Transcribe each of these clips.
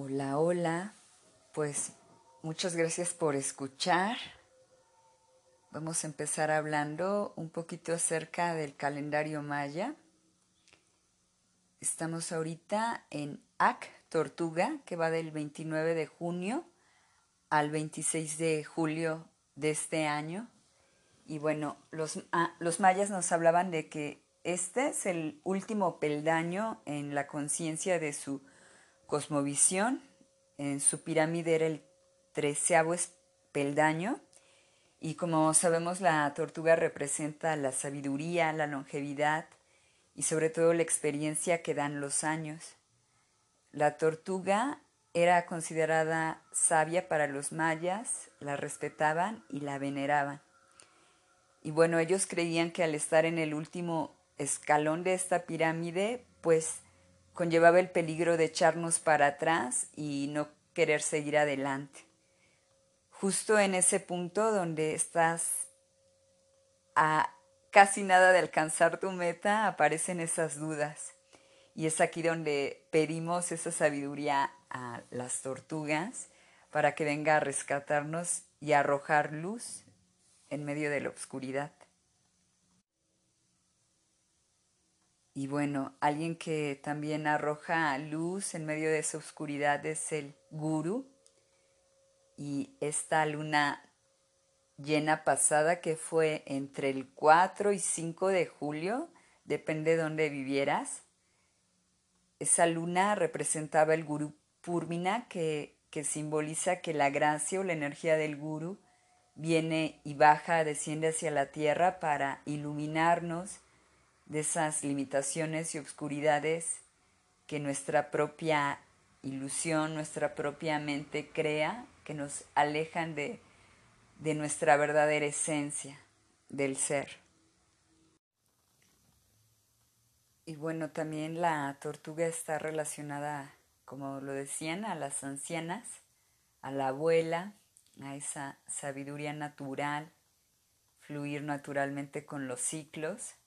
Hola, hola. Pues muchas gracias por escuchar. Vamos a empezar hablando un poquito acerca del calendario maya. Estamos ahorita en Ac Tortuga, que va del 29 de junio al 26 de julio de este año. Y bueno, los, ah, los mayas nos hablaban de que este es el último peldaño en la conciencia de su cosmovisión. En su pirámide era el treceavo peldaño. Y como sabemos, la tortuga representa la sabiduría, la longevidad y sobre todo la experiencia que dan los años. La tortuga era considerada sabia para los mayas, la respetaban y la veneraban. Y bueno, ellos creían que al estar en el último escalón de esta pirámide, pues conllevaba el peligro de echarnos para atrás y no querer seguir adelante. Justo en ese punto donde estás a casi nada de alcanzar tu meta, aparecen esas dudas. Y es aquí donde pedimos esa sabiduría a las tortugas para que venga a rescatarnos y arrojar luz en medio de la oscuridad. Y bueno, alguien que también arroja luz en medio de esa oscuridad es el guru. Y esta luna llena pasada que fue entre el 4 y 5 de julio, depende de dónde vivieras. Esa luna representaba el guru Purmina, que, que simboliza que la gracia o la energía del guru viene y baja, desciende hacia la tierra para iluminarnos de esas limitaciones y obscuridades que nuestra propia ilusión, nuestra propia mente crea, que nos alejan de, de nuestra verdadera esencia, del ser. Y bueno, también la tortuga está relacionada, como lo decían, a las ancianas, a la abuela, a esa sabiduría natural, fluir naturalmente con los ciclos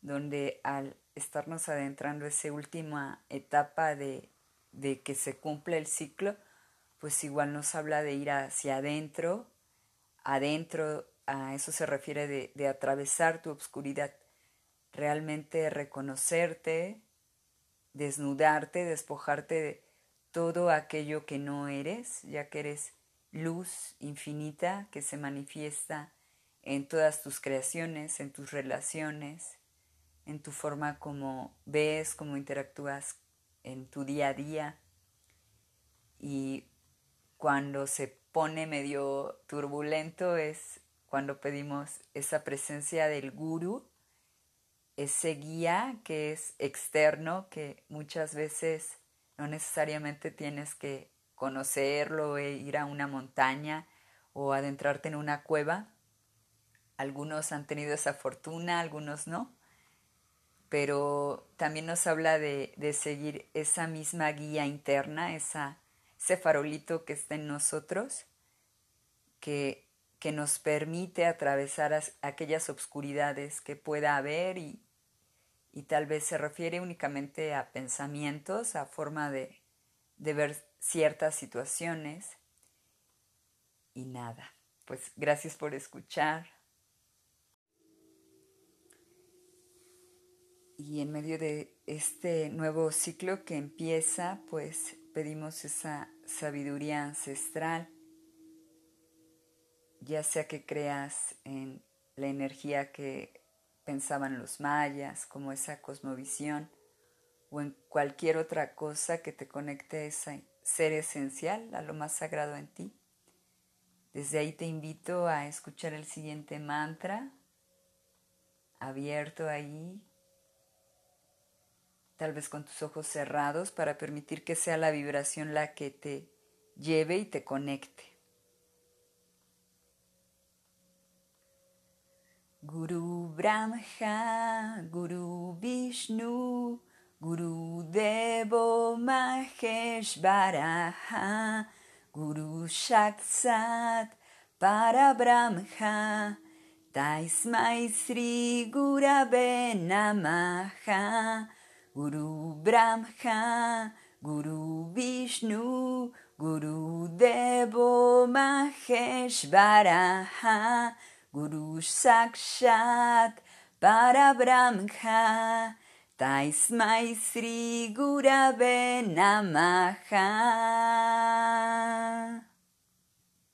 donde al estarnos adentrando esa última etapa de, de que se cumple el ciclo, pues igual nos habla de ir hacia adentro, adentro, a eso se refiere de, de atravesar tu obscuridad, realmente reconocerte, desnudarte, despojarte de todo aquello que no eres, ya que eres luz infinita que se manifiesta en todas tus creaciones, en tus relaciones, en tu forma como ves, como interactúas en tu día a día. Y cuando se pone medio turbulento es cuando pedimos esa presencia del guru, ese guía que es externo, que muchas veces no necesariamente tienes que conocerlo e ir a una montaña o adentrarte en una cueva. Algunos han tenido esa fortuna, algunos no pero también nos habla de, seguir esa misma guía interna, esa, ese farolito que está en nosotros, que, que nos permite atravesar aquellas obscuridades que pueda haber y, y, tal vez se refiere únicamente a pensamientos, a forma de, de ver ciertas situaciones y nada. Pues gracias por escuchar. Y en medio de este nuevo ciclo que empieza, pues pedimos esa sabiduría ancestral, ya sea que creas en la energía que pensaban los mayas, como esa cosmovisión, o en cualquier otra cosa que te conecte a ese ser esencial, a lo más sagrado en ti. Desde ahí te invito a escuchar el siguiente mantra, abierto ahí tal vez con tus ojos cerrados para permitir que sea la vibración la que te lleve y te conecte. Guru Brahma, Guru Vishnu, Guru Devo Mahesh Baraha, Guru Shaksat para Brahma, Taismai Sri Gurave Namaha. Guru Brahma, Guru Vishnu, Guru Devo Maheshvaraha, Guru Sakshat Parabrahma, Taismai Sri Gurave Namaha.